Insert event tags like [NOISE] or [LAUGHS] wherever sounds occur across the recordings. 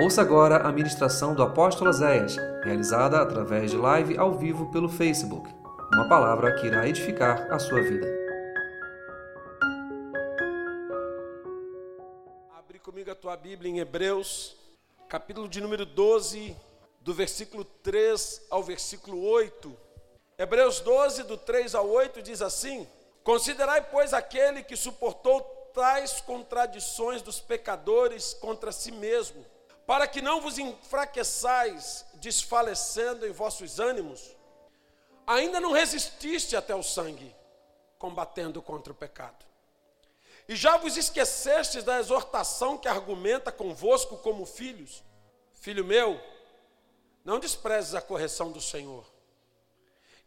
Ouça agora a ministração do apóstolo Zéias, realizada através de live ao vivo pelo Facebook. Uma palavra que irá edificar a sua vida. Abre comigo a tua Bíblia em Hebreus, capítulo de número 12, do versículo 3 ao versículo 8. Hebreus 12, do 3 ao 8, diz assim: Considerai, pois, aquele que suportou tais contradições dos pecadores contra si mesmo para que não vos enfraqueçais, desfalecendo em vossos ânimos, ainda não resististe até o sangue, combatendo contra o pecado. E já vos esquecestes da exortação que argumenta convosco como filhos. Filho meu, não desprezes a correção do Senhor,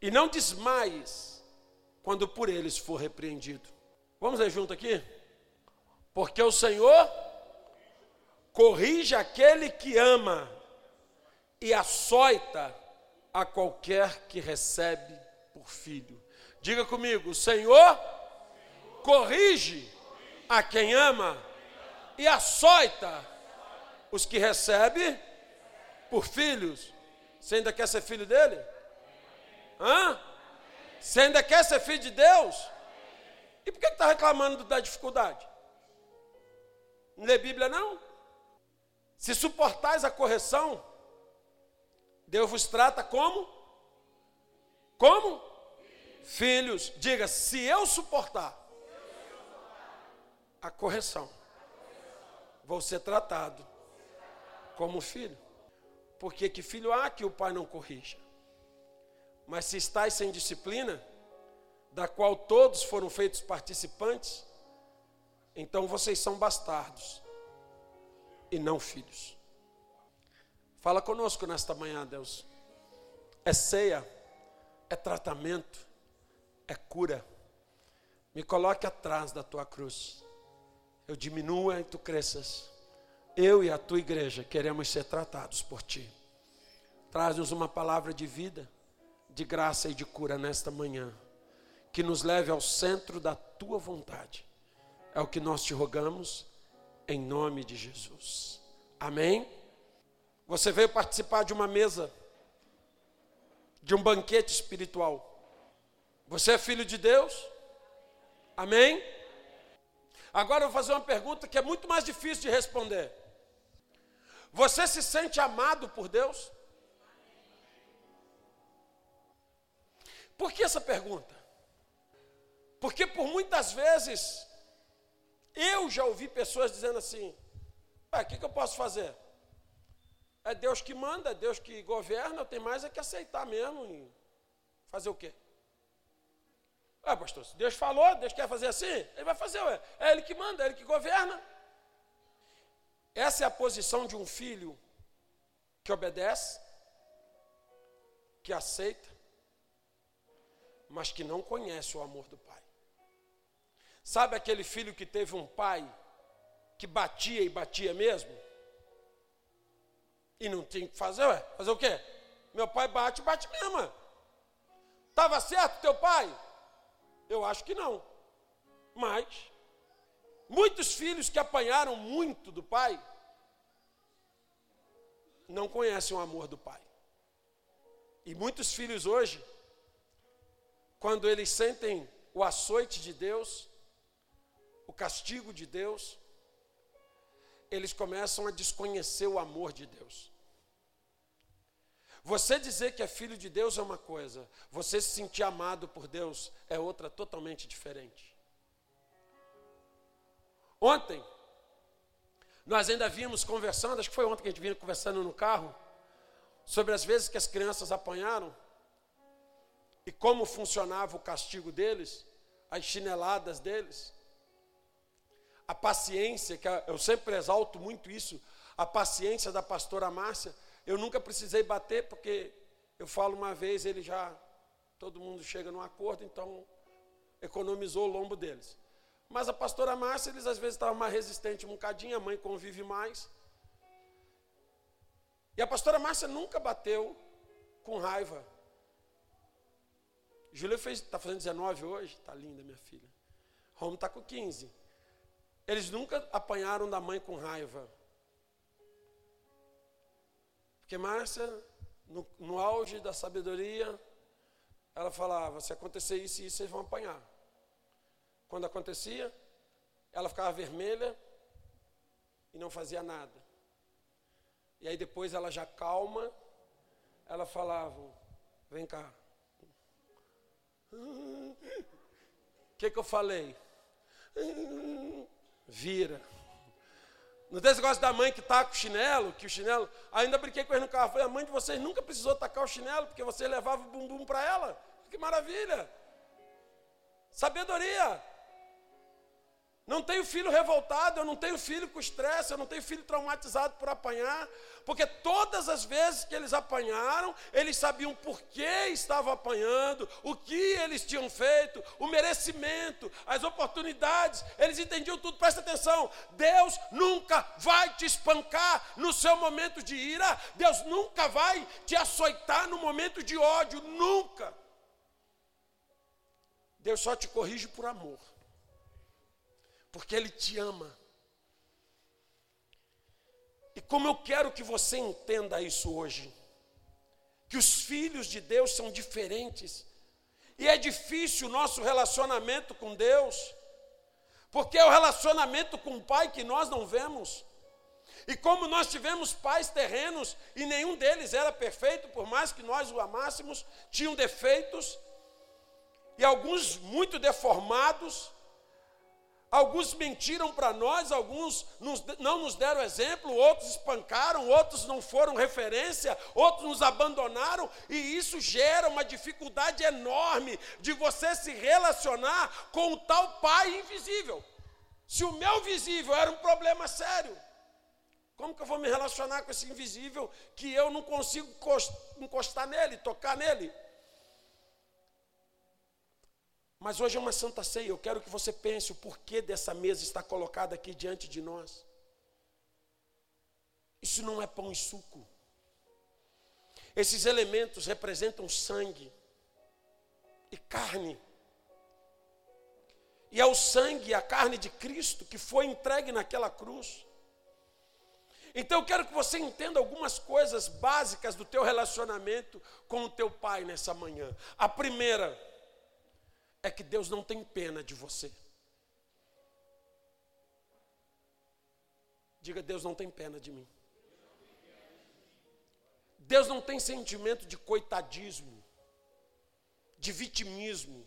e não desmaies quando por eles for repreendido. Vamos ler junto aqui? Porque o Senhor corrige aquele que ama e açoita a qualquer que recebe por filho. Diga comigo: o Senhor corrige a quem ama e açoita os que recebe por filhos. Você ainda quer ser filho dele? Hã? Você ainda quer ser filho de Deus? E por que está reclamando da dificuldade? Não lê Bíblia não? Se suportais a correção, Deus vos trata como? Como? Filhos. Diga, se eu suportar a correção, vou ser tratado como filho. Porque que filho há que o pai não corrija? Mas se estáis sem disciplina, da qual todos foram feitos participantes, então vocês são bastardos e não filhos. Fala conosco nesta manhã, Deus. É ceia, é tratamento, é cura. Me coloque atrás da tua cruz. Eu diminua e tu cresças. Eu e a tua igreja queremos ser tratados por ti. Traz-nos uma palavra de vida, de graça e de cura nesta manhã, que nos leve ao centro da tua vontade. É o que nós te rogamos em nome de Jesus. Amém? Você veio participar de uma mesa, de um banquete espiritual. Você é filho de Deus? Amém? Agora eu vou fazer uma pergunta que é muito mais difícil de responder. Você se sente amado por Deus? Por que essa pergunta? Porque por muitas vezes eu já ouvi pessoas dizendo assim: o que, que eu posso fazer? É Deus que manda, é Deus que governa, eu tenho mais é que aceitar mesmo e fazer o quê? Ah, pastor, se Deus falou, Deus quer fazer assim, ele vai fazer, ué. É Ele que manda, é Ele que governa. Essa é a posição de um filho que obedece, que aceita, mas que não conhece o amor do pai. Sabe aquele filho que teve um pai que batia e batia mesmo? E não tinha que fazer, ué, fazer o quê? Meu pai bate, bate mesmo. Estava certo teu pai? Eu acho que não. Mas muitos filhos que apanharam muito do pai não conhecem o amor do pai. E muitos filhos hoje, quando eles sentem o açoite de Deus, o castigo de Deus, eles começam a desconhecer o amor de Deus. Você dizer que é filho de Deus é uma coisa, você se sentir amado por Deus é outra totalmente diferente. Ontem, nós ainda vimos conversando, acho que foi ontem que a gente vinha conversando no carro, sobre as vezes que as crianças apanharam e como funcionava o castigo deles, as chineladas deles a paciência, que eu sempre exalto muito isso, a paciência da pastora Márcia. Eu nunca precisei bater, porque eu falo uma vez, ele já, todo mundo chega num acordo, então economizou o lombo deles. Mas a pastora Márcia, eles às vezes estavam mais resistentes um bocadinho, a mãe convive mais. E a pastora Márcia nunca bateu com raiva. Júlia está fazendo 19 hoje, está linda minha filha. Romo está com 15. Eles nunca apanharam da mãe com raiva. Porque Márcia, no, no auge da sabedoria, ela falava: se acontecer isso e isso, vocês vão apanhar. Quando acontecia, ela ficava vermelha e não fazia nada. E aí depois ela já calma, ela falava: vem cá. [LAUGHS] O que, que eu falei? [LAUGHS] Vira. Não tem esse negócio da mãe que taca o chinelo, que o chinelo. Ainda brinquei com ele no carro. Falei, a mãe de vocês nunca precisou tacar o chinelo, porque você levava o bumbum para ela. Que maravilha! Sabedoria. Não tenho filho revoltado, eu não tenho filho com estresse, eu não tenho filho traumatizado por apanhar, porque todas as vezes que eles apanharam, eles sabiam por que estavam apanhando, o que eles tinham feito, o merecimento, as oportunidades, eles entendiam tudo. Presta atenção: Deus nunca vai te espancar no seu momento de ira, Deus nunca vai te açoitar no momento de ódio, nunca. Deus só te corrige por amor porque Ele te ama. E como eu quero que você entenda isso hoje, que os filhos de Deus são diferentes, e é difícil o nosso relacionamento com Deus, porque é o relacionamento com o Pai que nós não vemos. E como nós tivemos pais terrenos e nenhum deles era perfeito, por mais que nós o amássemos, tinham defeitos, e alguns muito deformados, Alguns mentiram para nós, alguns nos, não nos deram exemplo, outros espancaram, outros não foram referência, outros nos abandonaram, e isso gera uma dificuldade enorme de você se relacionar com o tal pai invisível. Se o meu visível era um problema sério, como que eu vou me relacionar com esse invisível que eu não consigo encostar nele, tocar nele? Mas hoje é uma santa ceia, eu quero que você pense o porquê dessa mesa está colocada aqui diante de nós. Isso não é pão e suco. Esses elementos representam sangue e carne. E é o sangue e a carne de Cristo que foi entregue naquela cruz. Então eu quero que você entenda algumas coisas básicas do teu relacionamento com o teu pai nessa manhã. A primeira, é que Deus não tem pena de você. Diga, Deus não tem pena de mim. Deus não tem sentimento de coitadismo, de vitimismo.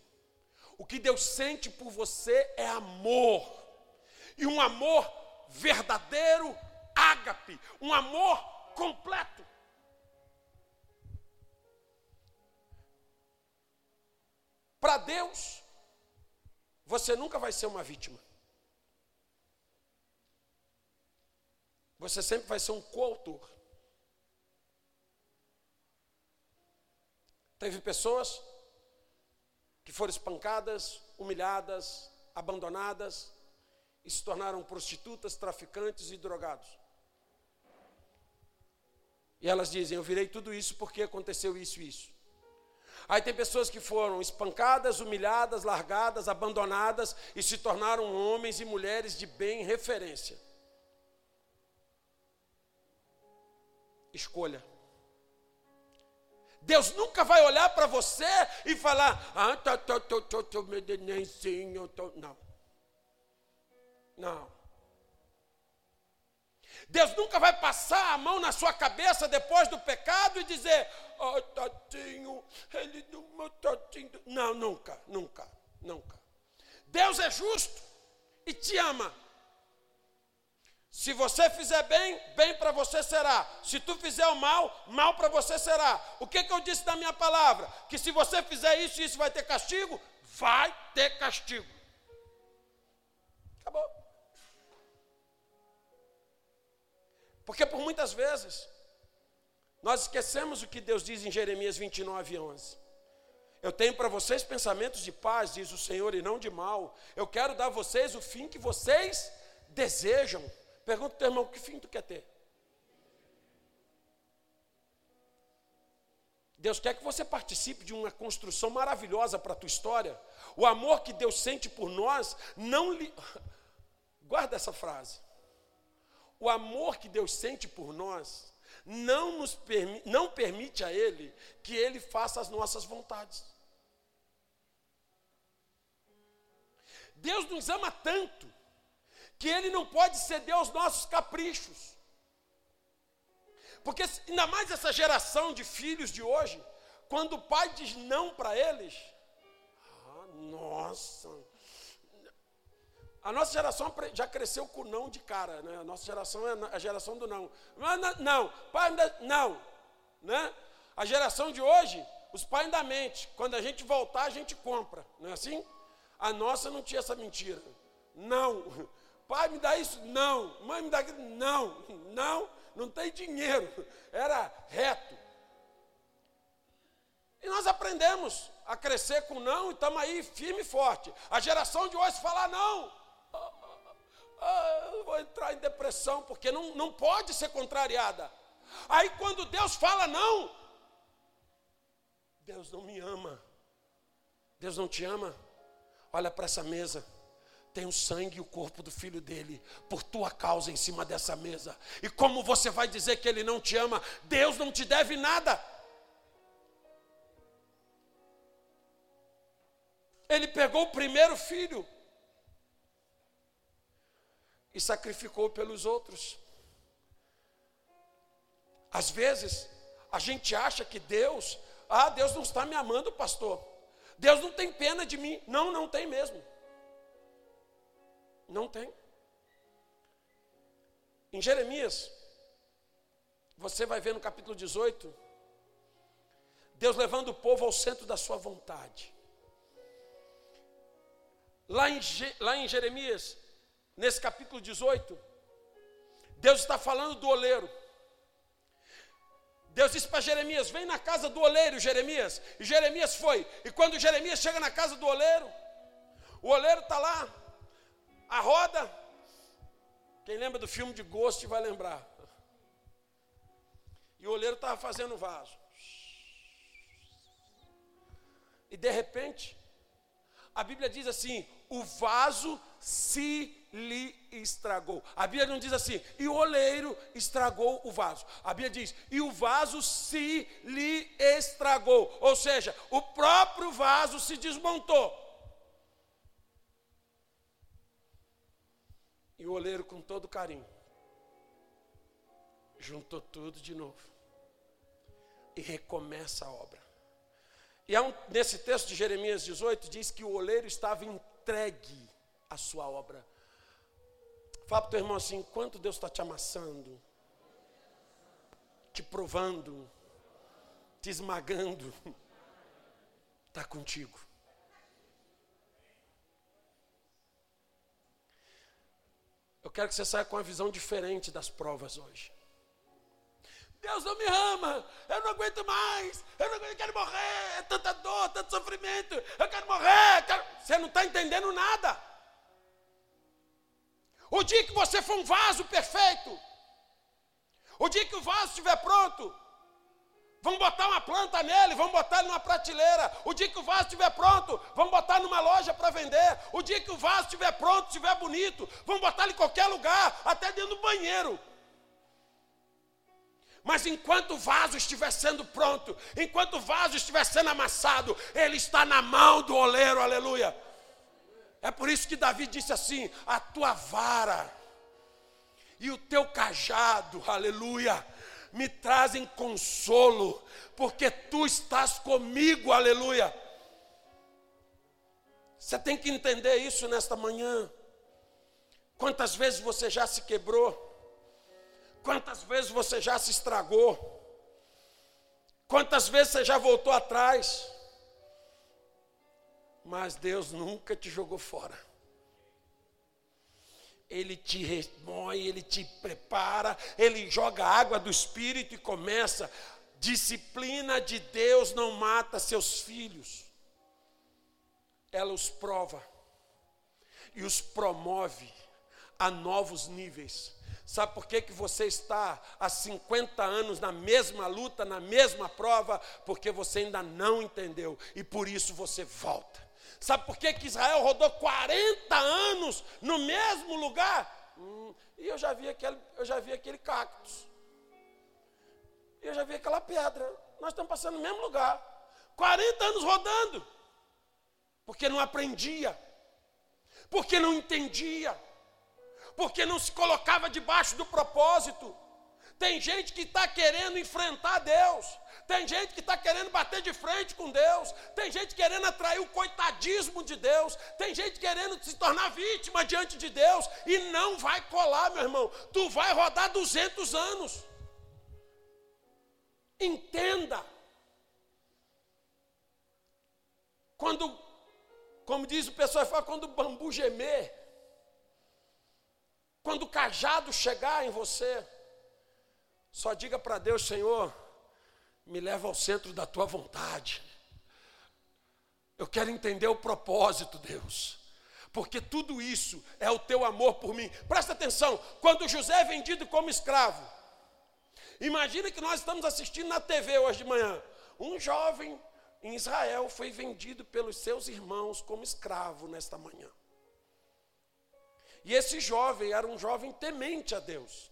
O que Deus sente por você é amor. E um amor verdadeiro, ágape, um amor completo. Para Deus, você nunca vai ser uma vítima. Você sempre vai ser um coautor. Teve pessoas que foram espancadas, humilhadas, abandonadas e se tornaram prostitutas, traficantes e drogados. E elas dizem: Eu virei tudo isso porque aconteceu isso e isso. Aí tem pessoas que foram espancadas, humilhadas, largadas, abandonadas e se tornaram homens e mulheres de bem referência. Escolha. Deus nunca vai olhar para você e falar: Ah, tô, tô, tô, tô, tô, nenenzinho, tô. Não. Não. Deus nunca vai passar a mão na sua cabeça depois do pecado e dizer: oh, tadinho, ele meu tadinho. Não, nunca, nunca, nunca. Deus é justo e te ama. Se você fizer bem, bem para você será. Se tu fizer o mal, mal para você será. O que, que eu disse na minha palavra? Que se você fizer isso, isso vai ter castigo? Vai ter castigo. Porque por muitas vezes nós esquecemos o que Deus diz em Jeremias 29, 11. Eu tenho para vocês pensamentos de paz, diz o Senhor, e não de mal. Eu quero dar a vocês o fim que vocês desejam. Pergunta teu irmão, que fim tu quer ter? Deus quer que você participe de uma construção maravilhosa para a tua história. O amor que Deus sente por nós não lhe. [LAUGHS] Guarda essa frase. O amor que Deus sente por nós não, nos permi não permite a Ele que Ele faça as nossas vontades. Deus nos ama tanto que Ele não pode ceder aos nossos caprichos. Porque ainda mais essa geração de filhos de hoje, quando o pai diz não para eles, ah, nossa, a nossa geração já cresceu com não de cara, né? A nossa geração é a geração do não. Não, não, pai ainda não, né? A geração de hoje, os pais ainda mente. Quando a gente voltar, a gente compra, não é assim? A nossa não tinha essa mentira. Não. Pai, me dá isso? Não. Mãe, me dá aquilo? Não. Não, não tem dinheiro. Era reto. E nós aprendemos a crescer com não e estamos aí firme e forte. A geração de hoje fala não ah, eu vou entrar em depressão, porque não, não pode ser contrariada. Aí quando Deus fala não, Deus não me ama. Deus não te ama. Olha para essa mesa. Tem o sangue e o corpo do filho dele, por tua causa em cima dessa mesa. E como você vai dizer que ele não te ama? Deus não te deve nada. Ele pegou o primeiro filho, e sacrificou pelos outros. Às vezes, a gente acha que Deus, ah, Deus não está me amando, pastor. Deus não tem pena de mim. Não, não tem mesmo. Não tem. Em Jeremias, você vai ver no capítulo 18, Deus levando o povo ao centro da sua vontade. Lá em, lá em Jeremias, nesse capítulo 18, Deus está falando do oleiro. Deus disse para Jeremias: Vem na casa do oleiro, Jeremias. E Jeremias foi. E quando Jeremias chega na casa do oleiro, o oleiro está lá, a roda. Quem lembra do filme de Ghost vai lembrar. E o oleiro estava fazendo vaso. E de repente, a Bíblia diz assim: o vaso se lhe estragou. A Bíblia não diz assim, e o oleiro estragou o vaso. A Bíblia diz, e o vaso se lhe estragou. Ou seja, o próprio vaso se desmontou. E o oleiro, com todo carinho, juntou tudo de novo e recomeça a obra. E um, nesse texto de Jeremias 18 diz que o oleiro estava entregue à sua obra Fala para o teu irmão assim: quanto Deus está te amassando, te provando, te esmagando, está [LAUGHS] contigo. Eu quero que você saia com uma visão diferente das provas hoje. Deus não me ama, eu não aguento mais, eu não aguento, eu quero morrer, é tanta dor, tanto sofrimento, eu quero morrer. Eu quero... Você não está entendendo nada. O dia que você for um vaso perfeito, o dia que o vaso estiver pronto, vamos botar uma planta nele, vamos botar ele numa prateleira. O dia que o vaso estiver pronto, vamos botar numa loja para vender. O dia que o vaso estiver pronto, estiver bonito, vamos botar ele em qualquer lugar, até dentro do banheiro. Mas enquanto o vaso estiver sendo pronto, enquanto o vaso estiver sendo amassado, ele está na mão do oleiro, aleluia. É por isso que Davi disse assim: a tua vara e o teu cajado, aleluia, me trazem consolo, porque tu estás comigo, aleluia. Você tem que entender isso nesta manhã. Quantas vezes você já se quebrou? Quantas vezes você já se estragou? Quantas vezes você já voltou atrás? Mas Deus nunca te jogou fora. Ele te remoe, ele te prepara, ele joga a água do Espírito e começa. Disciplina de Deus não mata seus filhos, ela os prova e os promove a novos níveis. Sabe por que, que você está há 50 anos na mesma luta, na mesma prova? Porque você ainda não entendeu e por isso você volta. Sabe por que, que Israel rodou 40 anos no mesmo lugar? Hum, e eu já vi aquele, eu já vi aquele cactus. E eu já vi aquela pedra. Nós estamos passando no mesmo lugar. 40 anos rodando. Porque não aprendia. Porque não entendia. Porque não se colocava debaixo do propósito. Tem gente que está querendo enfrentar Deus. Tem gente que está querendo bater de frente com Deus. Tem gente querendo atrair o coitadismo de Deus. Tem gente querendo se tornar vítima diante de Deus. E não vai colar, meu irmão. Tu vai rodar 200 anos. Entenda. Quando, como diz o pessoal, fala, quando o bambu gemer, quando o cajado chegar em você, só diga para Deus, Senhor, me leva ao centro da tua vontade. Eu quero entender o propósito, Deus. Porque tudo isso é o teu amor por mim. Presta atenção, quando José é vendido como escravo, imagina que nós estamos assistindo na TV hoje de manhã. Um jovem em Israel foi vendido pelos seus irmãos como escravo nesta manhã. E esse jovem era um jovem temente a Deus.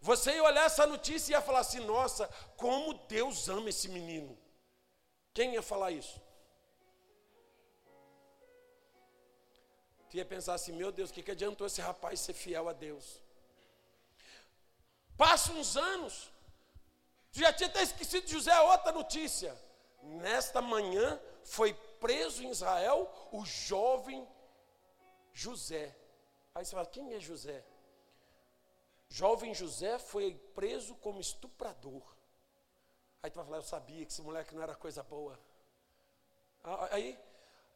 Você ia olhar essa notícia e ia falar assim: nossa, como Deus ama esse menino. Quem ia falar isso? Tu ia pensar assim: meu Deus, o que, que adiantou esse rapaz ser fiel a Deus? Passa uns anos, tu já tinha até esquecido de José, outra notícia. Nesta manhã foi preso em Israel o jovem José. Aí você fala: quem é José? Jovem José foi preso como estuprador. Aí tu vai falar, eu sabia que esse moleque não era coisa boa. Aí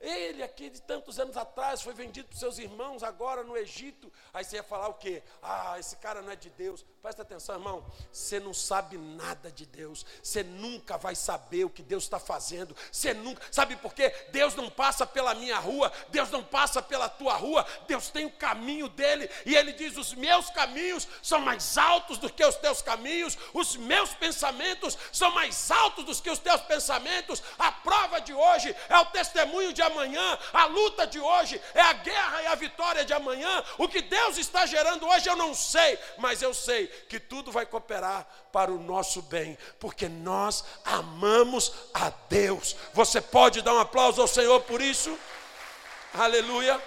ele aqui de tantos anos atrás foi vendido para seus irmãos agora no Egito. Aí você ia falar o quê? Ah, esse cara não é de Deus. Presta atenção, irmão. Você não sabe nada de Deus. Você nunca vai saber o que Deus está fazendo. Você nunca. Sabe por quê? Deus não passa pela minha rua. Deus não passa pela tua rua. Deus tem o caminho dele. E ele diz: os meus caminhos são mais altos do que os teus caminhos. Os meus pensamentos são mais altos do que os teus pensamentos. A prova de hoje é o testemunho de amanhã, a luta de hoje é a guerra e a vitória de amanhã. O que Deus está gerando hoje eu não sei, mas eu sei que tudo vai cooperar para o nosso bem, porque nós amamos a Deus. Você pode dar um aplauso ao Senhor por isso? Aleluia.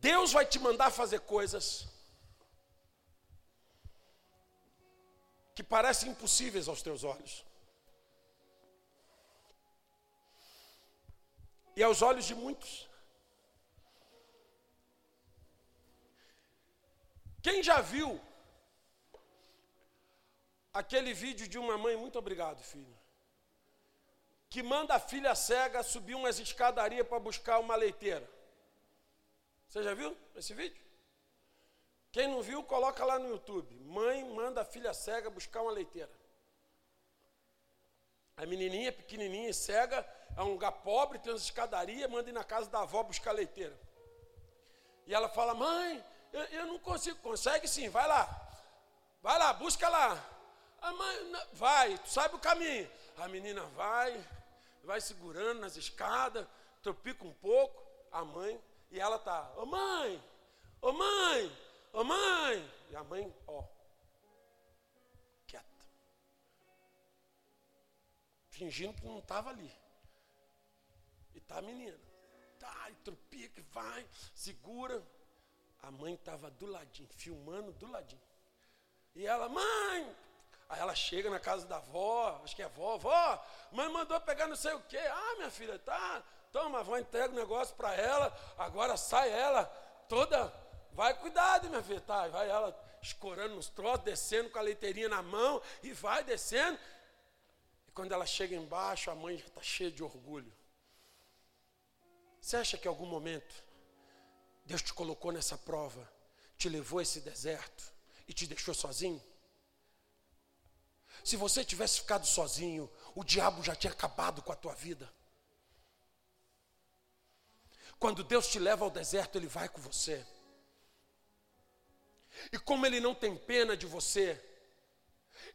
Deus vai te mandar fazer coisas parecem impossíveis aos teus olhos. E aos olhos de muitos. Quem já viu aquele vídeo de uma mãe, muito obrigado, filho, que manda a filha cega subir umas escadarias para buscar uma leiteira? Você já viu esse vídeo? Quem não viu, coloca lá no YouTube. Mãe manda a filha cega buscar uma leiteira. A menininha, pequenininha, cega, é um lugar pobre, tem umas escadarias, manda ir na casa da avó buscar leiteira. E ela fala, mãe, eu, eu não consigo. Consegue sim, vai lá. Vai lá, busca lá. A mãe, vai, tu sabe o caminho. A menina vai, vai segurando nas escadas, tropica um pouco, a mãe, e ela tá, ô mãe, ô mãe, Ô mãe! E a mãe, ó, quieta. Fingindo que não estava ali. E tá a menina. Tá, e tropica, vai, segura. A mãe estava do ladinho, filmando do ladinho. E ela, mãe! Aí ela chega na casa da avó, acho que é avó, avó, mãe mandou pegar não sei o quê. Ah, minha filha, tá, toma, a avó entrega o negócio para ela, agora sai ela toda Vai cuidado, minha filha. Tá, vai ela escorando nos troços, descendo com a leiteirinha na mão e vai descendo. E quando ela chega embaixo, a mãe já está cheia de orgulho. Você acha que em algum momento Deus te colocou nessa prova, te levou a esse deserto e te deixou sozinho? Se você tivesse ficado sozinho, o diabo já tinha acabado com a tua vida. Quando Deus te leva ao deserto, Ele vai com você. E como ele não tem pena de você,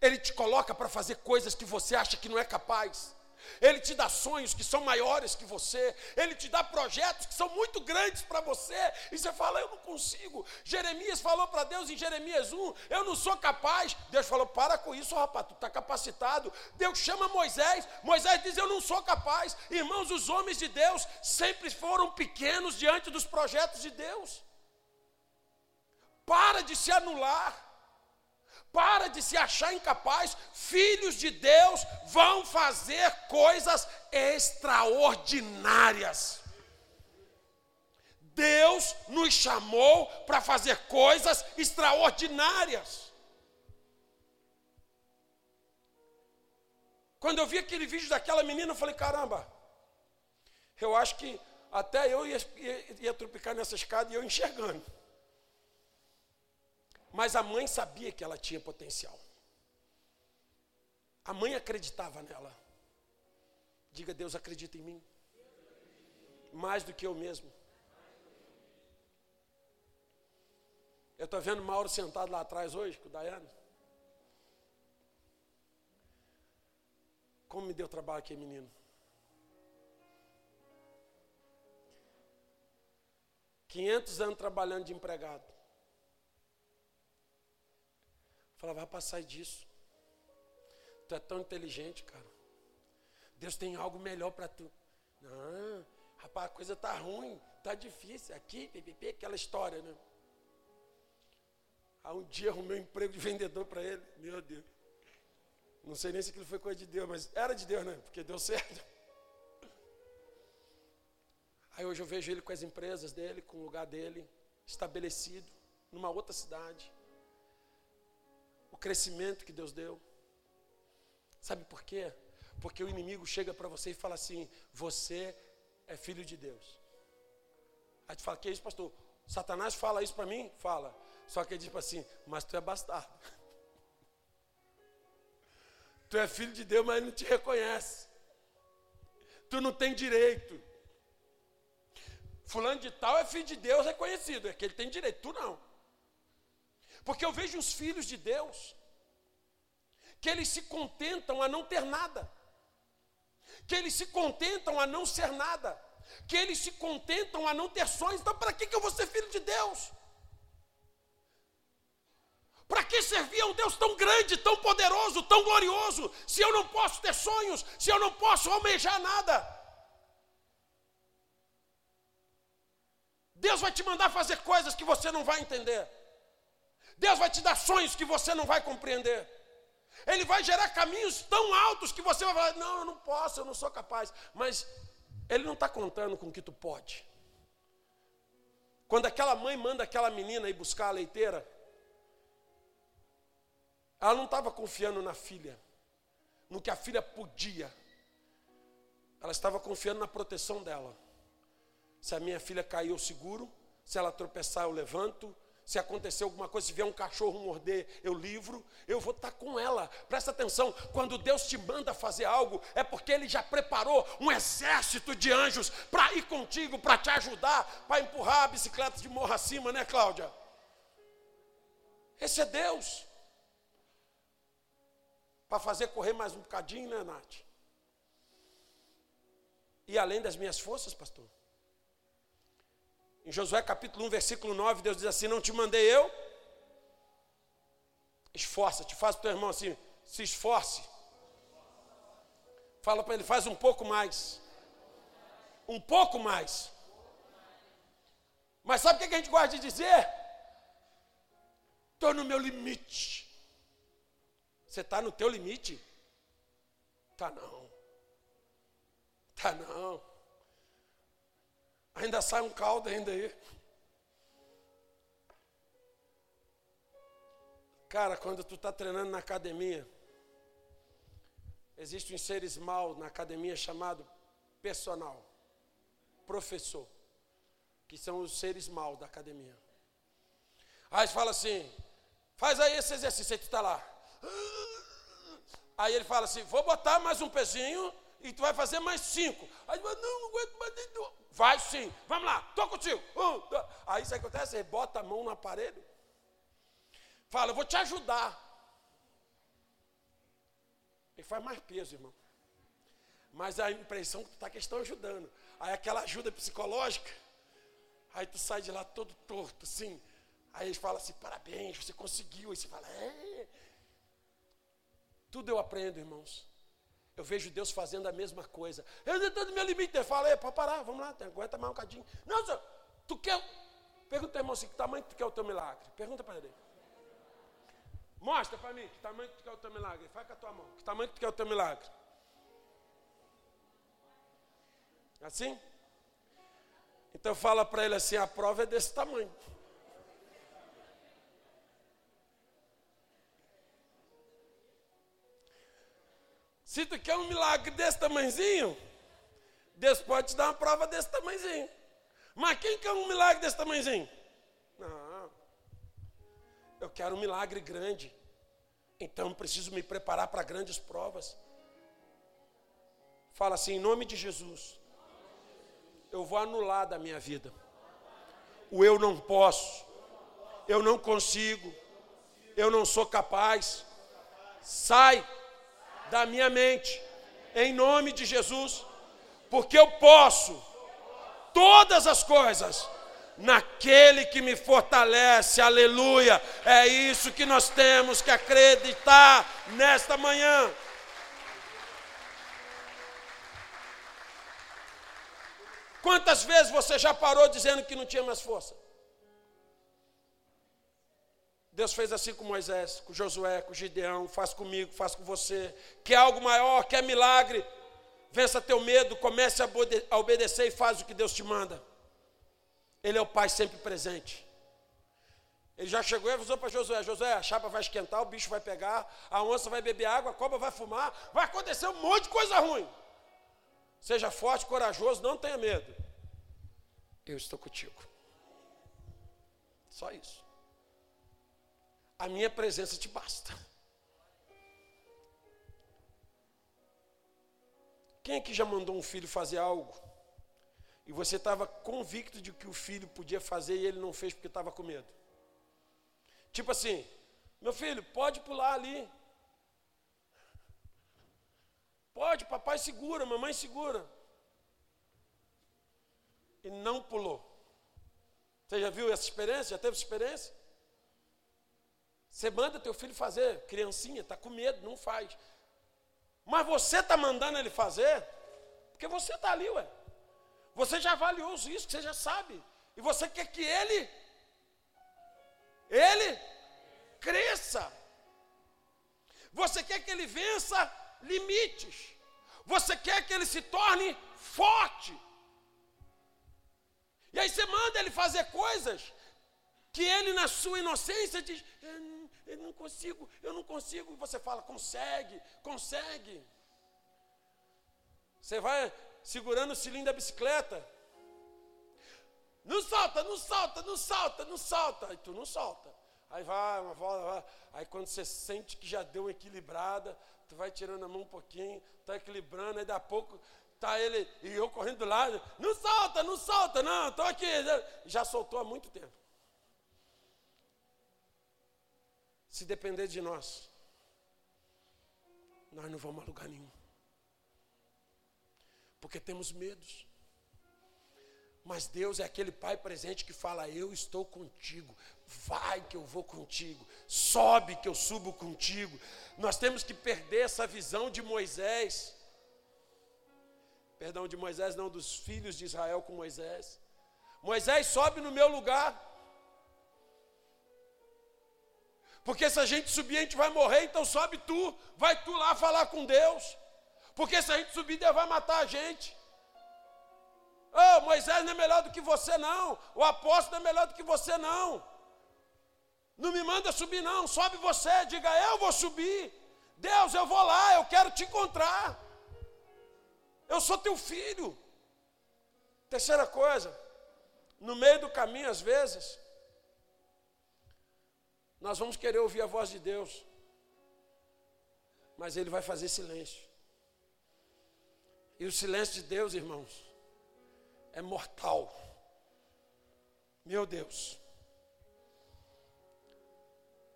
ele te coloca para fazer coisas que você acha que não é capaz. Ele te dá sonhos que são maiores que você. Ele te dá projetos que são muito grandes para você. E você fala, eu não consigo. Jeremias falou para Deus em Jeremias 1, eu não sou capaz. Deus falou, para com isso, rapaz, tu está capacitado. Deus chama Moisés. Moisés diz, eu não sou capaz. Irmãos, os homens de Deus sempre foram pequenos diante dos projetos de Deus. Para de se anular. Para de se achar incapaz. Filhos de Deus vão fazer coisas extraordinárias. Deus nos chamou para fazer coisas extraordinárias. Quando eu vi aquele vídeo daquela menina, eu falei: caramba, eu acho que até eu ia, ia, ia nessa escada e eu enxergando. Mas a mãe sabia que ela tinha potencial. A mãe acreditava nela. Diga, Deus acredita em mim. Mais do que eu mesmo. Eu estou vendo Mauro sentado lá atrás hoje com o Daiane. Como me deu trabalho aqui, menino. Quinhentos anos trabalhando de empregado. Falava, rapaz, sai disso. Tu é tão inteligente, cara. Deus tem algo melhor para tu. Não, rapaz, a coisa tá ruim, tá difícil. Aqui, pipipi, aquela história, né? Há um dia arrumei um emprego de vendedor para ele. Meu Deus. Não sei nem se aquilo foi coisa de Deus, mas era de Deus, né? Porque deu certo. Aí hoje eu vejo ele com as empresas dele, com o lugar dele, estabelecido, numa outra cidade crescimento que Deus deu. Sabe por quê? Porque o inimigo chega para você e fala assim: Você é filho de Deus. Aí tu fala: Que é isso, pastor? Satanás fala isso para mim? Fala. Só que ele diz assim: Mas tu é bastardo. [LAUGHS] Tu é filho de Deus, mas ele não te reconhece. Tu não tem direito. Fulano de tal é filho de Deus reconhecido, é que ele tem direito, tu não. Porque eu vejo os filhos de Deus que eles se contentam a não ter nada, que eles se contentam a não ser nada, que eles se contentam a não ter sonhos. Então, para que, que eu vou ser filho de Deus? Para que servir a um Deus tão grande, tão poderoso, tão glorioso, se eu não posso ter sonhos, se eu não posso almejar nada? Deus vai te mandar fazer coisas que você não vai entender. Deus vai te dar sonhos que você não vai compreender. Ele vai gerar caminhos tão altos que você vai falar: não, eu não posso, eu não sou capaz. Mas ele não está contando com o que tu pode. Quando aquela mãe manda aquela menina ir buscar a leiteira, ela não estava confiando na filha, no que a filha podia. Ela estava confiando na proteção dela. Se a minha filha cair, eu seguro. Se ela tropeçar, eu levanto. Se acontecer alguma coisa, se vier um cachorro morder, eu livro, eu vou estar com ela. Presta atenção, quando Deus te manda fazer algo, é porque Ele já preparou um exército de anjos para ir contigo, para te ajudar, para empurrar a bicicleta de morro acima, né, Cláudia? Esse é Deus. Para fazer correr mais um bocadinho, né, Nath? E além das minhas forças, pastor? Em Josué capítulo 1, versículo 9, Deus diz assim: Não te mandei eu? Esforça-te, faz para o teu irmão assim, se esforce. Fala para ele, faz um pouco mais. Um pouco mais. Mas sabe o que a gente gosta de dizer? Estou no meu limite. Você está no teu limite? Tá não. Tá não. Ainda sai um caldo ainda aí. Cara, quando tu está treinando na academia, existem seres mal na academia chamado personal, professor, que são os seres mal da academia. Aí fala assim, faz aí esse exercício, aí tu está lá. Aí ele fala assim, vou botar mais um pezinho e tu vai fazer mais cinco. Aí tu fala, não, não aguento mais. Vai sim, vamos lá, estou contigo. Um, dois. Aí isso acontece, ele bota a mão no aparelho, fala, eu vou te ajudar. Ele faz mais peso, irmão. Mas a impressão que tu está que estão ajudando. Aí aquela ajuda psicológica, aí tu sai de lá todo torto, assim. Aí eles falam assim, parabéns, você conseguiu. Aí você fala, é. Tudo eu aprendo, irmãos. Eu vejo Deus fazendo a mesma coisa. Eu no meu limite. Ele fala, pode parar, vamos lá, aguenta mais um bocadinho. Não, senhor, tu quer. Pergunta, irmão, assim, que tamanho tu quer o teu milagre? Pergunta para ele. Mostra para mim que tamanho tu quer o teu milagre. Faz com a tua mão. Que tamanho tu quer o teu milagre? Assim? Então fala para ele assim: a prova é desse tamanho. Se tu quer um milagre desse tamanhozinho, Deus pode te dar uma prova desse tamanhozinho. Mas quem quer um milagre desse tamanhozinho? Não. Eu quero um milagre grande. Então preciso me preparar para grandes provas. Fala assim, em nome de Jesus. Eu vou anular da minha vida. O eu não posso. Eu não consigo. Eu não sou capaz. Sai da minha mente, em nome de Jesus, porque eu posso todas as coisas naquele que me fortalece, aleluia. É isso que nós temos que acreditar nesta manhã. Quantas vezes você já parou dizendo que não tinha mais força? Deus fez assim com Moisés, com Josué, com Gideão, faz comigo, faz com você. Quer algo maior, quer milagre? Vença teu medo, comece a obedecer e faz o que Deus te manda. Ele é o Pai sempre presente. Ele já chegou e avisou para Josué: Josué, a chapa vai esquentar, o bicho vai pegar, a onça vai beber água, a cobra vai fumar, vai acontecer um monte de coisa ruim. Seja forte, corajoso, não tenha medo. Eu estou contigo. Só isso a minha presença te basta. Quem aqui já mandou um filho fazer algo e você estava convicto de que o filho podia fazer e ele não fez porque estava com medo? Tipo assim, meu filho, pode pular ali. Pode, papai segura, mamãe segura. E não pulou. Você já viu essa experiência? Já teve essa experiência? Você manda teu filho fazer, criancinha, está com medo, não faz. Mas você está mandando ele fazer, porque você está ali, ué. Você já avaliou os riscos, você já sabe. E você quer que ele, ele cresça. Você quer que ele vença limites. Você quer que ele se torne forte. E aí você manda ele fazer coisas que ele, na sua inocência, diz: eu não consigo, eu não consigo. E você fala: consegue, consegue. Você vai segurando o cilindro da bicicleta. Não salta, não salta, não salta, não salta. Aí tu não salta. Aí vai, uma volta, vai. Aí quando você sente que já deu uma equilibrada, tu vai tirando a mão um pouquinho, tá equilibrando, aí daqui a pouco tá ele e eu correndo do lado. Não salta, não salta, não, estou aqui. Já soltou há muito tempo. Se depender de nós, nós não vamos a lugar nenhum. Porque temos medos. Mas Deus é aquele Pai presente que fala: Eu estou contigo, vai que eu vou contigo, sobe que eu subo contigo. Nós temos que perder essa visão de Moisés, perdão, de Moisés, não, dos filhos de Israel com Moisés. Moisés sobe no meu lugar, Porque se a gente subir, a gente vai morrer, então sobe tu, vai tu lá falar com Deus. Porque se a gente subir, Deus vai matar a gente. Oh, Moisés não é melhor do que você, não. O apóstolo não é melhor do que você, não. Não me manda subir, não. Sobe você, diga eu vou subir. Deus, eu vou lá, eu quero te encontrar. Eu sou teu filho. Terceira coisa, no meio do caminho, às vezes, nós vamos querer ouvir a voz de Deus, mas Ele vai fazer silêncio. E o silêncio de Deus, irmãos, é mortal. Meu Deus.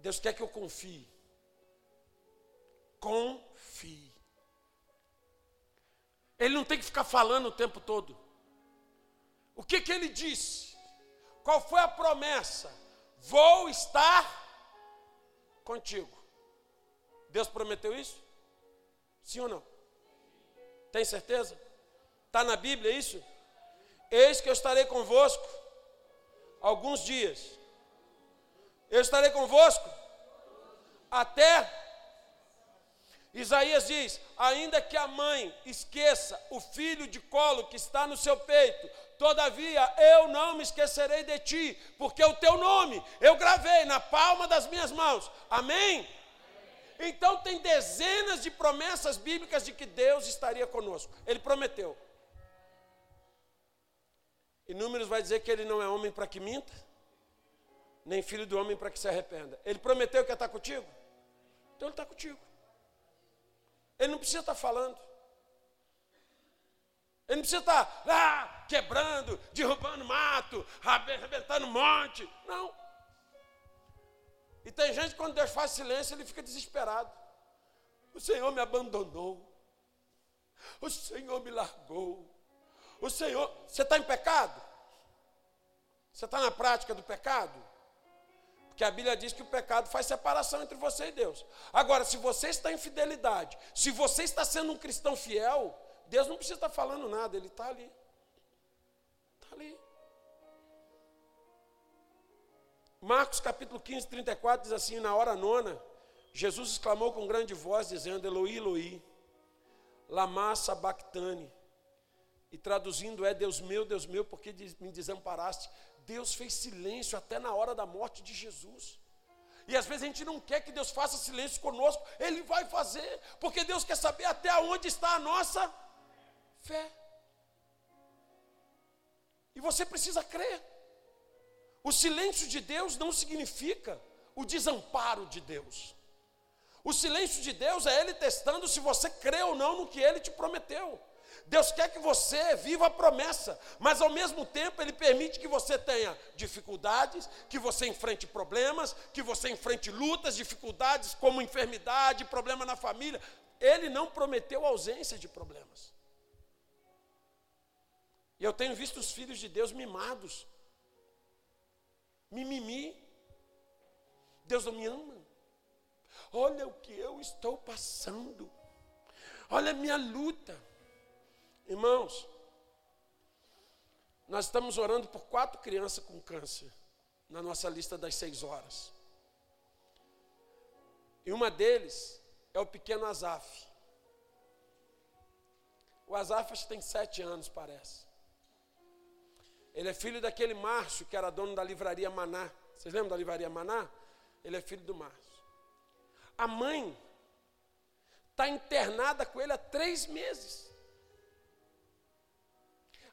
Deus quer que eu confie. Confie. Ele não tem que ficar falando o tempo todo. O que, que ele disse? Qual foi a promessa? Vou estar contigo. Deus prometeu isso? Sim ou não? Tem certeza? Está na Bíblia isso? Eis que eu estarei convosco alguns dias. Eu estarei convosco até Isaías diz: ainda que a mãe esqueça o filho de colo que está no seu peito, todavia eu não me esquecerei de ti, porque o teu nome eu gravei na palma das minhas mãos. Amém? Então tem dezenas de promessas bíblicas de que Deus estaria conosco. Ele prometeu. E Números vai dizer que ele não é homem para que minta, nem filho do homem para que se arrependa. Ele prometeu que ia estar contigo? Então ele está contigo. Ele não precisa estar falando. Ele não precisa estar ah, quebrando, derrubando mato, arrebentando monte. Não. E tem gente que quando Deus faz silêncio, ele fica desesperado. O Senhor me abandonou. O Senhor me largou. O Senhor. Você está em pecado? Você está na prática do pecado? Porque a Bíblia diz que o pecado faz separação entre você e Deus. Agora, se você está em fidelidade, se você está sendo um cristão fiel, Deus não precisa estar falando nada, Ele está ali. Está ali. Marcos capítulo 15, 34 diz assim: Na hora nona, Jesus exclamou com grande voz, dizendo: Eloi, Eloi, lama sabachthani. E traduzindo é: Deus meu, Deus meu, porque me desamparaste? Deus fez silêncio até na hora da morte de Jesus. E às vezes a gente não quer que Deus faça silêncio conosco, Ele vai fazer, porque Deus quer saber até onde está a nossa fé. E você precisa crer. O silêncio de Deus não significa o desamparo de Deus. O silêncio de Deus é Ele testando se você crê ou não no que Ele te prometeu. Deus quer que você viva a promessa, mas ao mesmo tempo Ele permite que você tenha dificuldades, que você enfrente problemas, que você enfrente lutas, dificuldades como enfermidade, problema na família. Ele não prometeu ausência de problemas. E eu tenho visto os filhos de Deus mimados, mimimi. Deus não me ama. Olha o que eu estou passando. Olha a minha luta. Irmãos, nós estamos orando por quatro crianças com câncer na nossa lista das seis horas. E uma deles é o pequeno Azaf. O Azaf acho que tem sete anos, parece. Ele é filho daquele Márcio que era dono da livraria Maná. Vocês lembram da livraria Maná? Ele é filho do Márcio. A mãe está internada com ele há três meses.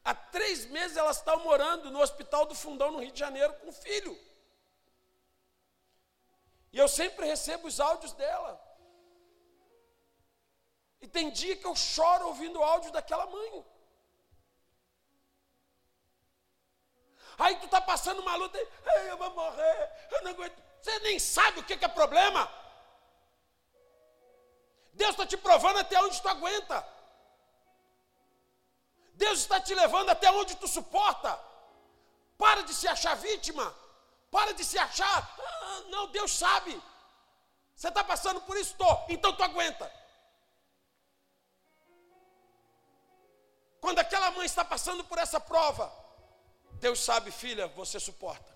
Há três meses ela está morando no Hospital do Fundão, no Rio de Janeiro, com o filho. E eu sempre recebo os áudios dela. E tem dia que eu choro ouvindo o áudio daquela mãe. Aí tu está passando uma luta, e, eu vou morrer, eu não aguento. Você nem sabe o que, que é problema. Deus está te provando até onde tu aguenta. Deus está te levando até onde tu suporta. Para de se achar vítima. Para de se achar. Ah, não, Deus sabe. Você está passando por isso? Estou. Então tu aguenta. Quando aquela mãe está passando por essa prova, Deus sabe, filha, você suporta.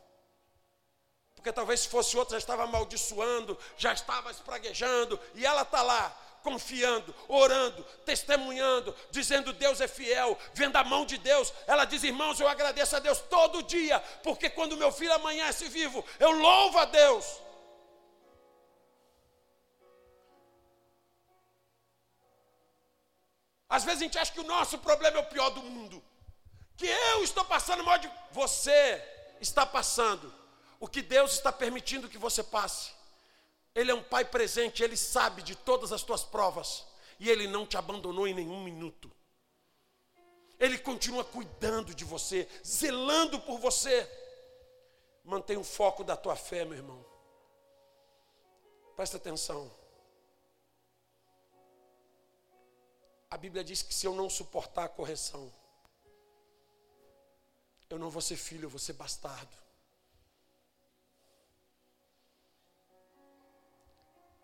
Porque talvez se fosse outra, já estava amaldiçoando, já estava espraguejando, e ela está lá, confiando, orando, testemunhando, dizendo Deus é fiel, vendo a mão de Deus. Ela diz: Irmãos, eu agradeço a Deus todo dia, porque quando meu filho amanhece vivo, eu louvo a Deus. Às vezes a gente acha que o nosso problema é o pior do mundo, que eu estou passando mal de. Você está passando o que Deus está permitindo que você passe. Ele é um pai presente, ele sabe de todas as tuas provas e ele não te abandonou em nenhum minuto. Ele continua cuidando de você, zelando por você. Mantenha o foco da tua fé, meu irmão. Presta atenção. A Bíblia diz que se eu não suportar a correção, eu não vou ser filho, eu vou ser bastardo.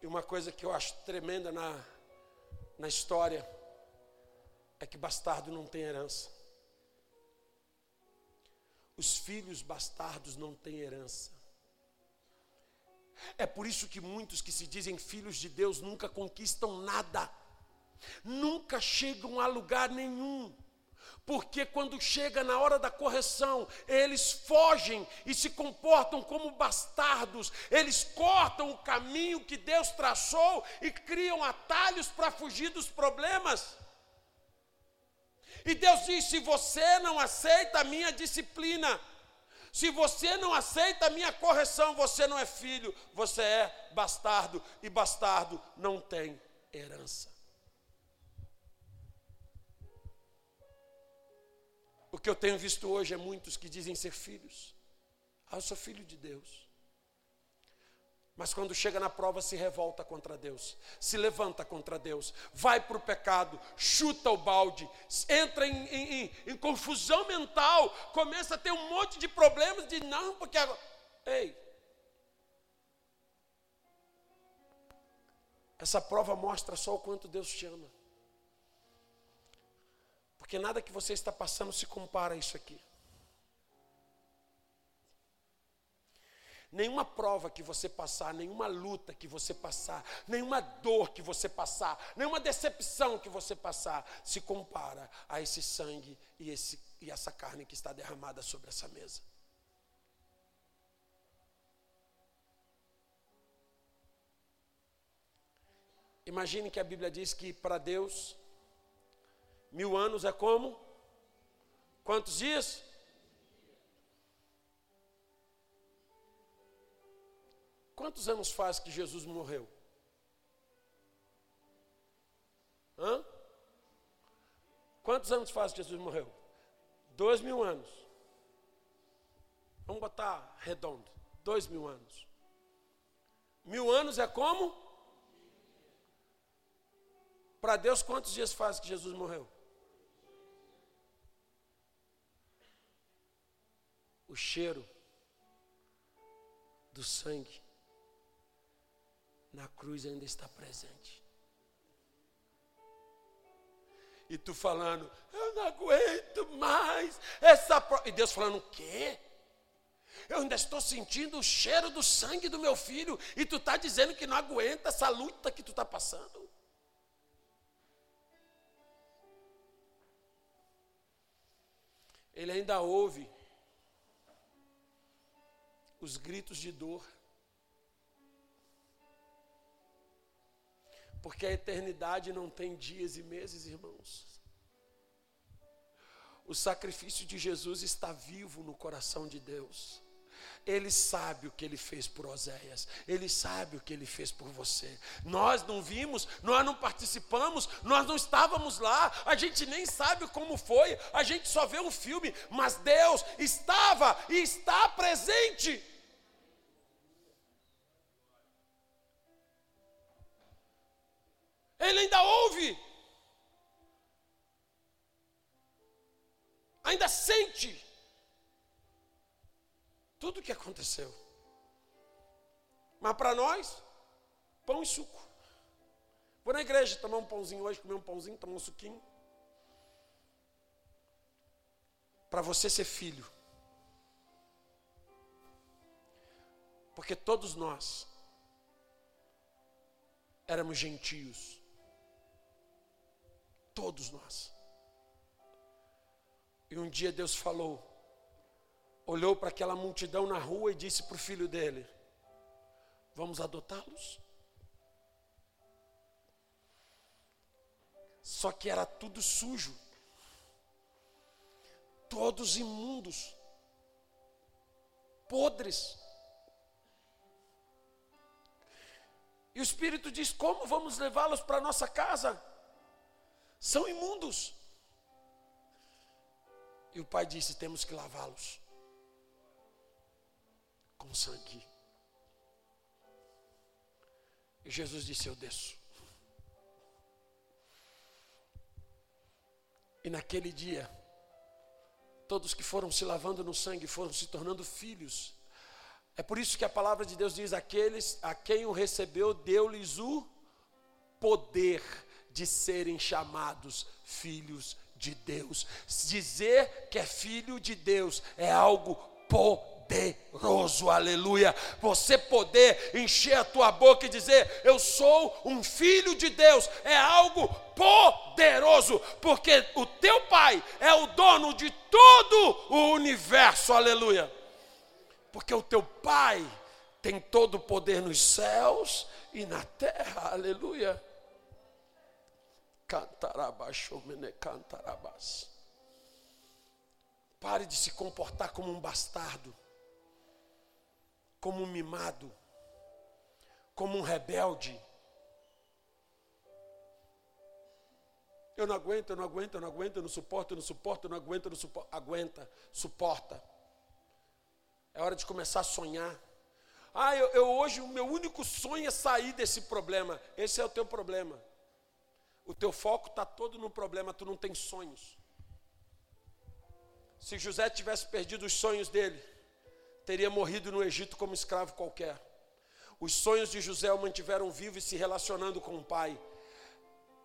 E uma coisa que eu acho tremenda na, na história é que bastardo não tem herança. Os filhos bastardos não têm herança. É por isso que muitos que se dizem filhos de Deus nunca conquistam nada, nunca chegam a lugar nenhum porque quando chega na hora da correção, eles fogem e se comportam como bastardos, eles cortam o caminho que Deus traçou e criam atalhos para fugir dos problemas. E Deus diz: se você não aceita a minha disciplina, se você não aceita a minha correção, você não é filho, você é bastardo, e bastardo não tem herança. Que eu tenho visto hoje é muitos que dizem ser filhos. Ah, eu sou filho de Deus. Mas quando chega na prova, se revolta contra Deus, se levanta contra Deus, vai para o pecado, chuta o balde, entra em, em, em, confusão mental, começa a ter um monte de problemas de não, porque agora. Ei! Essa prova mostra só o quanto Deus te ama. Porque nada que você está passando se compara a isso aqui. Nenhuma prova que você passar, nenhuma luta que você passar, nenhuma dor que você passar, nenhuma decepção que você passar, se compara a esse sangue e, esse, e essa carne que está derramada sobre essa mesa. Imagine que a Bíblia diz que para Deus Mil anos é como? Quantos dias? Quantos anos faz que Jesus morreu? Hã? Quantos anos faz que Jesus morreu? Dois mil anos. Vamos botar redondo. Dois mil anos. Mil anos é como? Para Deus, quantos dias faz que Jesus morreu? O cheiro do sangue na cruz ainda está presente. E tu falando, eu não aguento mais essa prova. E Deus falando, o quê? Eu ainda estou sentindo o cheiro do sangue do meu filho. E tu está dizendo que não aguenta essa luta que tu está passando. Ele ainda ouve os gritos de dor. Porque a eternidade não tem dias e meses, irmãos. O sacrifício de Jesus está vivo no coração de Deus. Ele sabe o que ele fez por Oséias, ele sabe o que ele fez por você. Nós não vimos, nós não participamos, nós não estávamos lá, a gente nem sabe como foi, a gente só vê um filme, mas Deus estava e está presente. Ele ainda ouve, ainda sente tudo o que aconteceu. Mas para nós, pão e suco. Vou na igreja tomar um pãozinho hoje, comer um pãozinho, tomar um suquinho. Para você ser filho. Porque todos nós éramos gentios. Todos nós. E um dia Deus falou, olhou para aquela multidão na rua e disse para o filho dele: Vamos adotá-los? Só que era tudo sujo, todos imundos, podres. E o Espírito diz: Como vamos levá-los para nossa casa? São imundos. E o pai disse: temos que lavá-los com sangue. E Jesus disse: Eu desço. E naquele dia, todos que foram se lavando no sangue foram se tornando filhos. É por isso que a palavra de Deus diz: aqueles a quem o recebeu, deu-lhes o poder de serem chamados filhos de Deus. Dizer que é filho de Deus é algo poderoso, aleluia. Você poder encher a tua boca e dizer, eu sou um filho de Deus, é algo poderoso, porque o teu pai é o dono de todo o universo, aleluia. Porque o teu pai tem todo o poder nos céus e na terra, aleluia. Cantarabas. Pare de se comportar como um bastardo, como um mimado, como um rebelde. Eu não aguento, eu não aguento, eu não aguento, eu não suporto, eu não suporto, eu não aguento, eu não suporto. Aguenta, suporta. É hora de começar a sonhar. Ah, eu, eu hoje o meu único sonho é sair desse problema. Esse é o teu problema. O teu foco está todo no problema, tu não tem sonhos. Se José tivesse perdido os sonhos dele, teria morrido no Egito como escravo qualquer. Os sonhos de José o mantiveram vivo e se relacionando com o pai.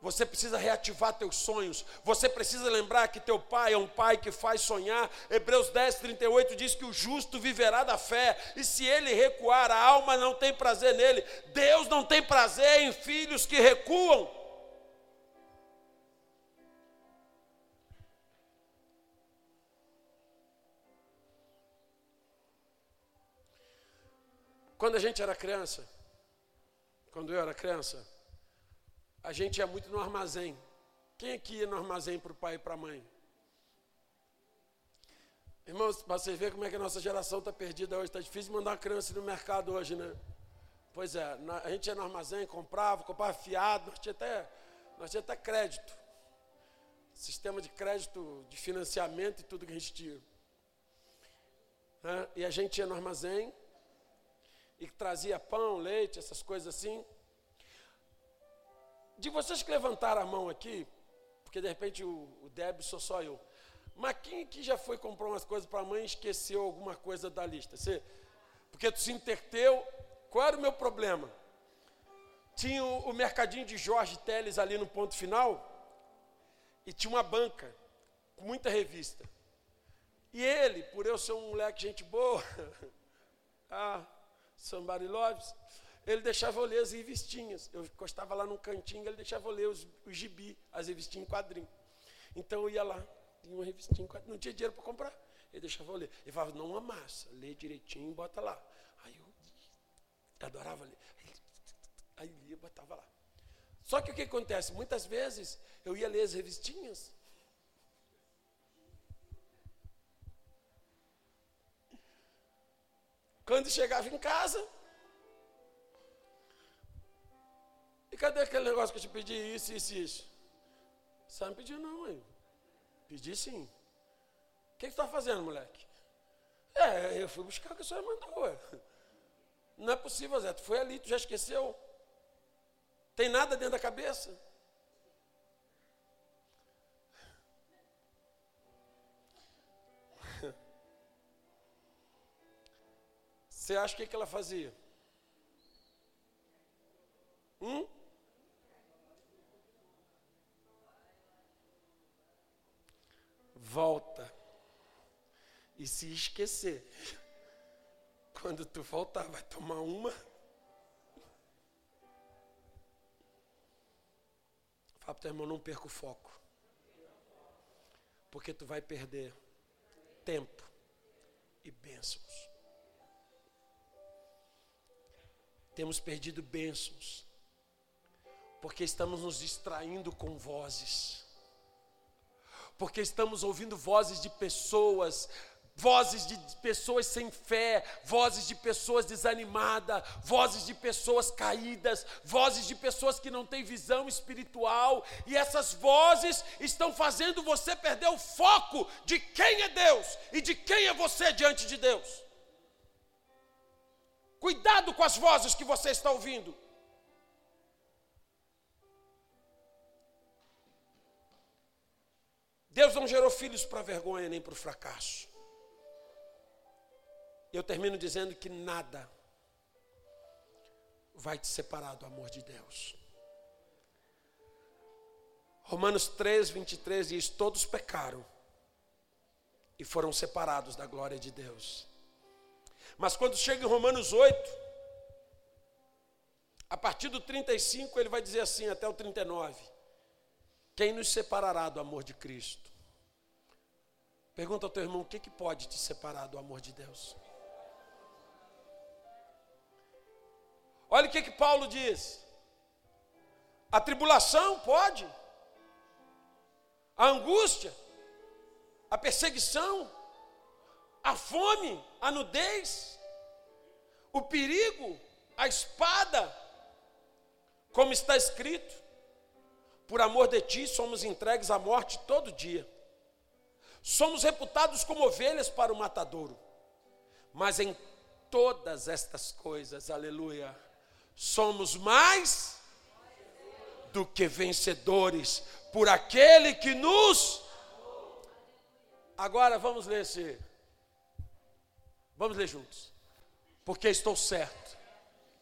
Você precisa reativar teus sonhos. Você precisa lembrar que teu pai é um pai que faz sonhar. Hebreus 10, 38 diz que o justo viverá da fé. E se ele recuar, a alma não tem prazer nele. Deus não tem prazer em filhos que recuam. Quando a gente era criança, quando eu era criança, a gente ia muito no armazém. Quem aqui ia no armazém para o pai e para a mãe? Irmãos, para você ver como é que a nossa geração está perdida hoje, está difícil mandar uma criança no mercado hoje, né? Pois é, a gente ia no armazém, comprava, comprava fiado, nós tinha até, nós tinha até crédito. Sistema de crédito, de financiamento e tudo que a gente tinha. E a gente ia no armazém, e que trazia pão, leite, essas coisas assim. De vocês que levantaram a mão aqui, porque de repente o, o débito sou só eu. Mas quem que já foi comprar umas coisas para a mãe e esqueceu alguma coisa da lista? Você, porque tu se interteu, qual era o meu problema? Tinha o, o mercadinho de Jorge Teles ali no ponto final, e tinha uma banca, com muita revista. E ele, por eu ser um moleque gente boa, [LAUGHS] ah, Somebody Loves, ele deixava eu ler as revistinhas. Eu encostava lá num cantinho, ele deixava eu ler os, os gibi, as revistinhas em quadrinho. Então eu ia lá, tinha uma revistinha em quadrinho, não tinha dinheiro para comprar. Ele deixava eu ler. Ele falava, não amassa, lê direitinho e bota lá. Aí eu adorava ler. Aí lia, botava lá. Só que o que acontece? Muitas vezes eu ia ler as revistinhas Quando chegava em casa, e cadê aquele negócio que eu te pedi isso, isso isso? Você não pediu não, mãe. Pedi sim. O que, está fazendo, moleque? É, eu fui buscar o que a senhora mandou. Ué. Não é possível, Zé. Tu foi ali, tu já esqueceu. Tem nada dentro da cabeça. Você acha que, que ela fazia? Hum? Volta. E se esquecer. Quando tu voltar, vai tomar uma. Fala para teu irmão, não perca o foco. Porque tu vai perder tempo e bênçãos. Temos perdido bênçãos, porque estamos nos distraindo com vozes, porque estamos ouvindo vozes de pessoas, vozes de pessoas sem fé, vozes de pessoas desanimadas, vozes de pessoas caídas, vozes de pessoas que não têm visão espiritual, e essas vozes estão fazendo você perder o foco de quem é Deus e de quem é você diante de Deus. Cuidado com as vozes que você está ouvindo. Deus não gerou filhos para vergonha nem para o fracasso. Eu termino dizendo que nada vai te separar do amor de Deus. Romanos 3, 23 diz: Todos pecaram e foram separados da glória de Deus. Mas quando chega em Romanos 8, a partir do 35, ele vai dizer assim até o 39: Quem nos separará do amor de Cristo? Pergunta ao teu irmão: o que, que pode te separar do amor de Deus? Olha o que, que Paulo diz: a tribulação pode, a angústia, a perseguição, a fome, a nudez, o perigo, a espada, como está escrito, por amor de ti somos entregues à morte todo dia. Somos reputados como ovelhas para o matadouro. Mas em todas estas coisas, aleluia, somos mais do que vencedores por aquele que nos. Agora vamos ler esse. Vamos ler juntos. Porque estou certo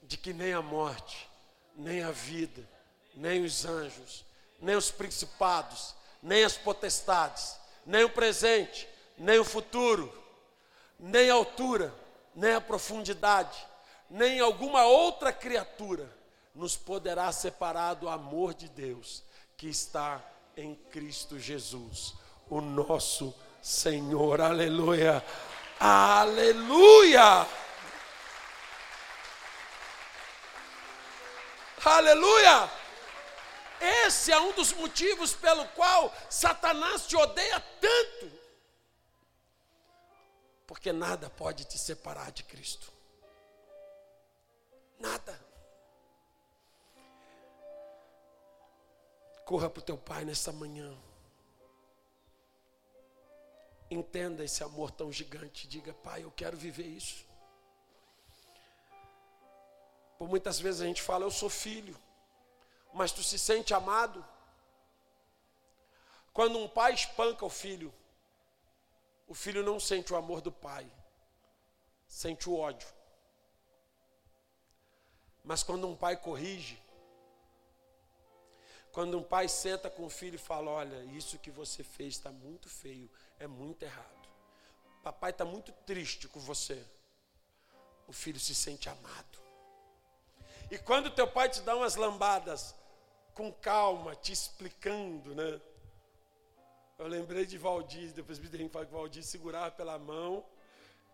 de que nem a morte, nem a vida, nem os anjos, nem os principados, nem as potestades, nem o presente, nem o futuro, nem a altura, nem a profundidade nem alguma outra criatura nos poderá separar do amor de Deus que está em Cristo Jesus, o nosso Senhor. Aleluia! Aleluia! Aleluia! Esse é um dos motivos pelo qual Satanás te odeia tanto. Porque nada pode te separar de Cristo. Nada. Corra para o teu pai nessa manhã. Entenda esse amor tão gigante. Diga, pai, eu quero viver isso. Por muitas vezes a gente fala, eu sou filho, mas tu se sente amado. Quando um pai espanca o filho, o filho não sente o amor do pai, sente o ódio. Mas quando um pai corrige, quando um pai senta com o filho e fala: Olha, isso que você fez está muito feio, é muito errado. Papai está muito triste com você. O filho se sente amado. E quando teu pai te dá umas lambadas, com calma, te explicando, né? Eu lembrei de Valdir, depois me dei que Valdir segurava pela mão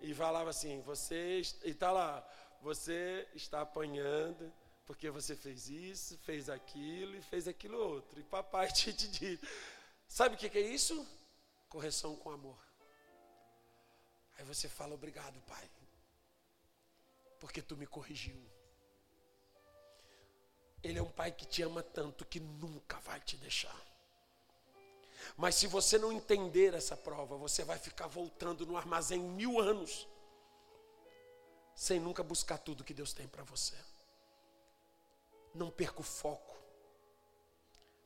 e falava assim: Você. E está lá, você está apanhando porque você fez isso, fez aquilo e fez aquilo outro. E papai [LAUGHS] te, te diz: sabe o que, que é isso? Correção com amor. Aí você fala: obrigado, pai, porque tu me corrigiu. Ele é um pai que te ama tanto que nunca vai te deixar. Mas se você não entender essa prova, você vai ficar voltando no armazém mil anos sem nunca buscar tudo que Deus tem para você. Não perca o foco,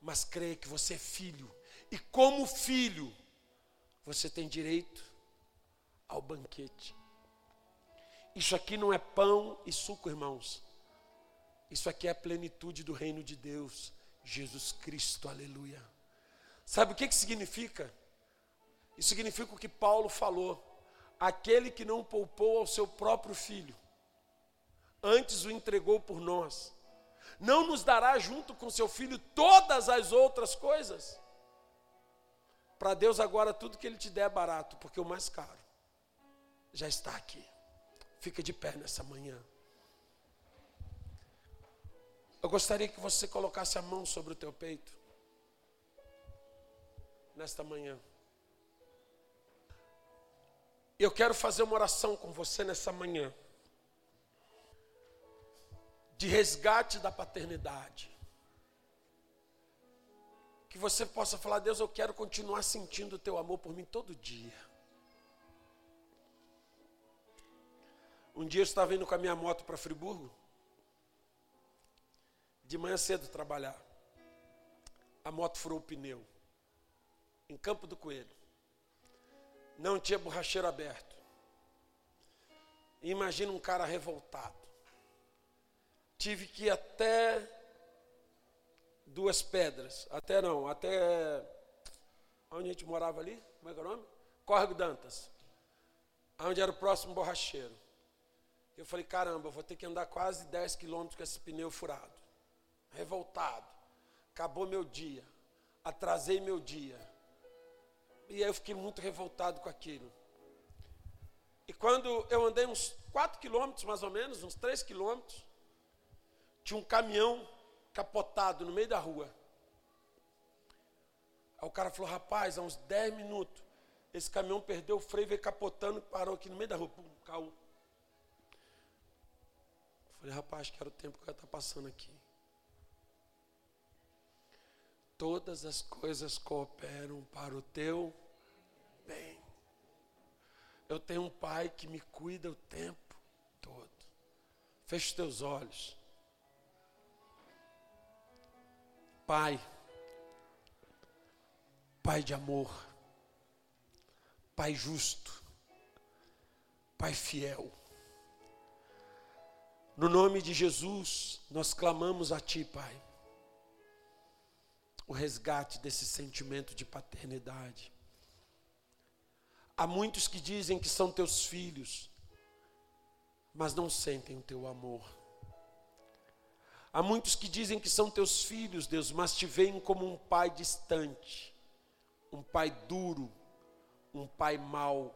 mas creia que você é filho, e como filho, você tem direito ao banquete. Isso aqui não é pão e suco, irmãos. Isso aqui é a plenitude do reino de Deus, Jesus Cristo, aleluia. Sabe o que, que significa? Isso significa o que Paulo falou aquele que não poupou ao seu próprio filho, antes o entregou por nós, não nos dará junto com seu filho todas as outras coisas? Para Deus agora tudo que Ele te der é barato, porque o mais caro já está aqui. Fica de pé nessa manhã. Eu gostaria que você colocasse a mão sobre o teu peito nesta manhã. Eu quero fazer uma oração com você nessa manhã. De resgate da paternidade. Que você possa falar, Deus, eu quero continuar sentindo o teu amor por mim todo dia. Um dia eu estava indo com a minha moto para Friburgo. De manhã cedo trabalhar. A moto furou o pneu. em Campo do Coelho. Não tinha borracheiro aberto. Imagina um cara revoltado. Tive que ir até duas pedras. Até não, até onde a gente morava ali? Como é que é o nome? Córrego Dantas. Onde era o próximo borracheiro. Eu falei, caramba, vou ter que andar quase 10 quilômetros com esse pneu furado. Revoltado. Acabou meu dia. Atrasei meu dia. E aí eu fiquei muito revoltado com aquilo. E quando eu andei uns 4 quilômetros, mais ou menos, uns 3 quilômetros, tinha um caminhão capotado no meio da rua. Aí o cara falou, rapaz, há uns 10 minutos, esse caminhão perdeu o freio, veio capotando e parou aqui no meio da rua. Pum, caiu. Falei, rapaz, que era o tempo que eu estar passando aqui. Todas as coisas cooperam para o teu bem. Eu tenho um pai que me cuida o tempo todo. Feche os teus olhos. Pai, Pai de amor, Pai justo, Pai fiel. No nome de Jesus, nós clamamos a Ti, Pai, o resgate desse sentimento de paternidade. Há muitos que dizem que são teus filhos, mas não sentem o teu amor. Há muitos que dizem que são teus filhos, Deus, mas te veem como um pai distante, um pai duro, um pai mau.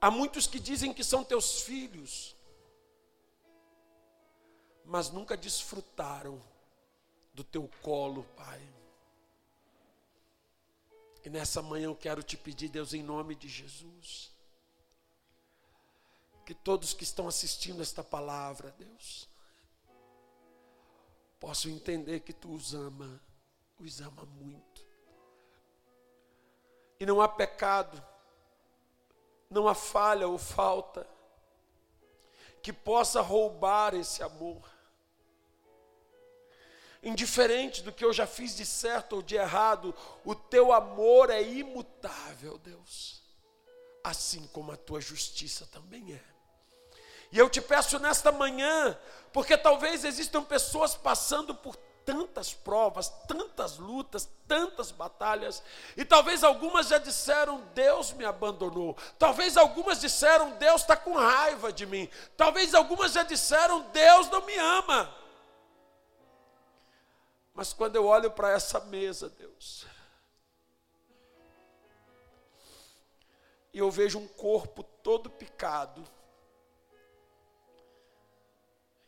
Há muitos que dizem que são teus filhos, mas nunca desfrutaram do teu colo, Pai. E nessa manhã eu quero te pedir, Deus, em nome de Jesus, que todos que estão assistindo esta palavra, Deus, possam entender que tu os ama, os ama muito. E não há pecado, não há falha ou falta que possa roubar esse amor indiferente do que eu já fiz de certo ou de errado, o teu amor é imutável, Deus, assim como a tua justiça também é. E eu te peço nesta manhã, porque talvez existam pessoas passando por tantas provas, tantas lutas, tantas batalhas, e talvez algumas já disseram: Deus me abandonou, talvez algumas disseram: Deus está com raiva de mim, talvez algumas já disseram: Deus não me ama. Mas quando eu olho para essa mesa, Deus, e eu vejo um corpo todo picado,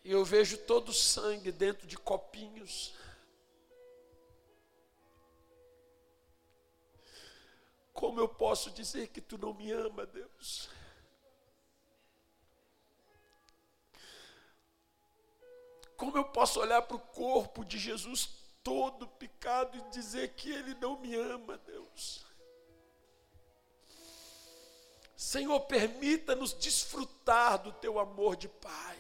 e eu vejo todo o sangue dentro de copinhos, como eu posso dizer que tu não me ama, Deus? Como eu posso olhar para o corpo de Jesus todo picado e dizer que Ele não me ama, Deus. Senhor, permita-nos desfrutar do Teu amor de Pai.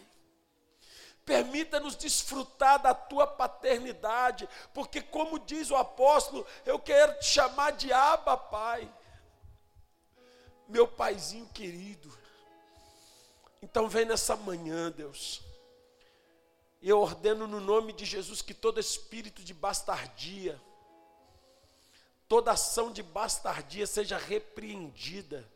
Permita-nos desfrutar da tua paternidade, porque, como diz o apóstolo, eu quero te chamar de Abba, Pai, meu paizinho querido. Então, vem nessa manhã, Deus e eu ordeno no nome de Jesus que todo espírito de bastardia, toda ação de bastardia seja repreendida,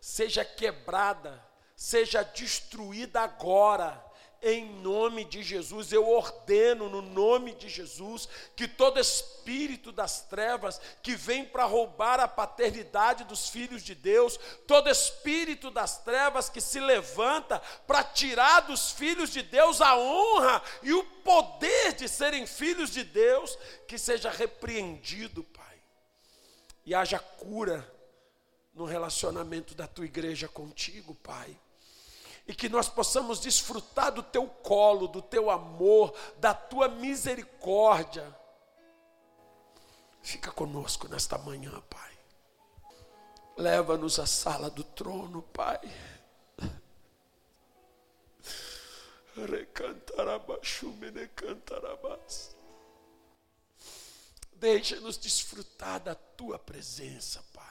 seja quebrada, seja destruída agora em nome de Jesus, eu ordeno no nome de Jesus que todo espírito das trevas que vem para roubar a paternidade dos filhos de Deus, todo espírito das trevas que se levanta para tirar dos filhos de Deus a honra e o poder de serem filhos de Deus, que seja repreendido, Pai, e haja cura no relacionamento da tua igreja contigo, Pai e que nós possamos desfrutar do teu colo, do teu amor, da tua misericórdia. Fica conosco nesta manhã, Pai. Leva-nos à sala do trono, Pai. Deixa-nos desfrutar da tua presença, Pai.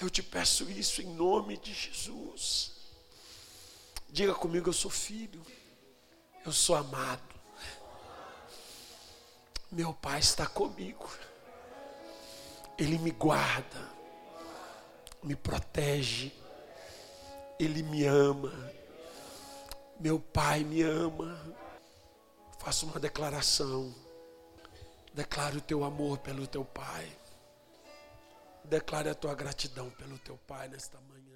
Eu te peço isso em nome de Jesus. Diga comigo, eu sou filho, eu sou amado. Meu Pai está comigo, Ele me guarda, me protege, Ele me ama, meu Pai me ama. Faço uma declaração, declare o teu amor pelo teu Pai, declare a tua gratidão pelo teu Pai nesta manhã.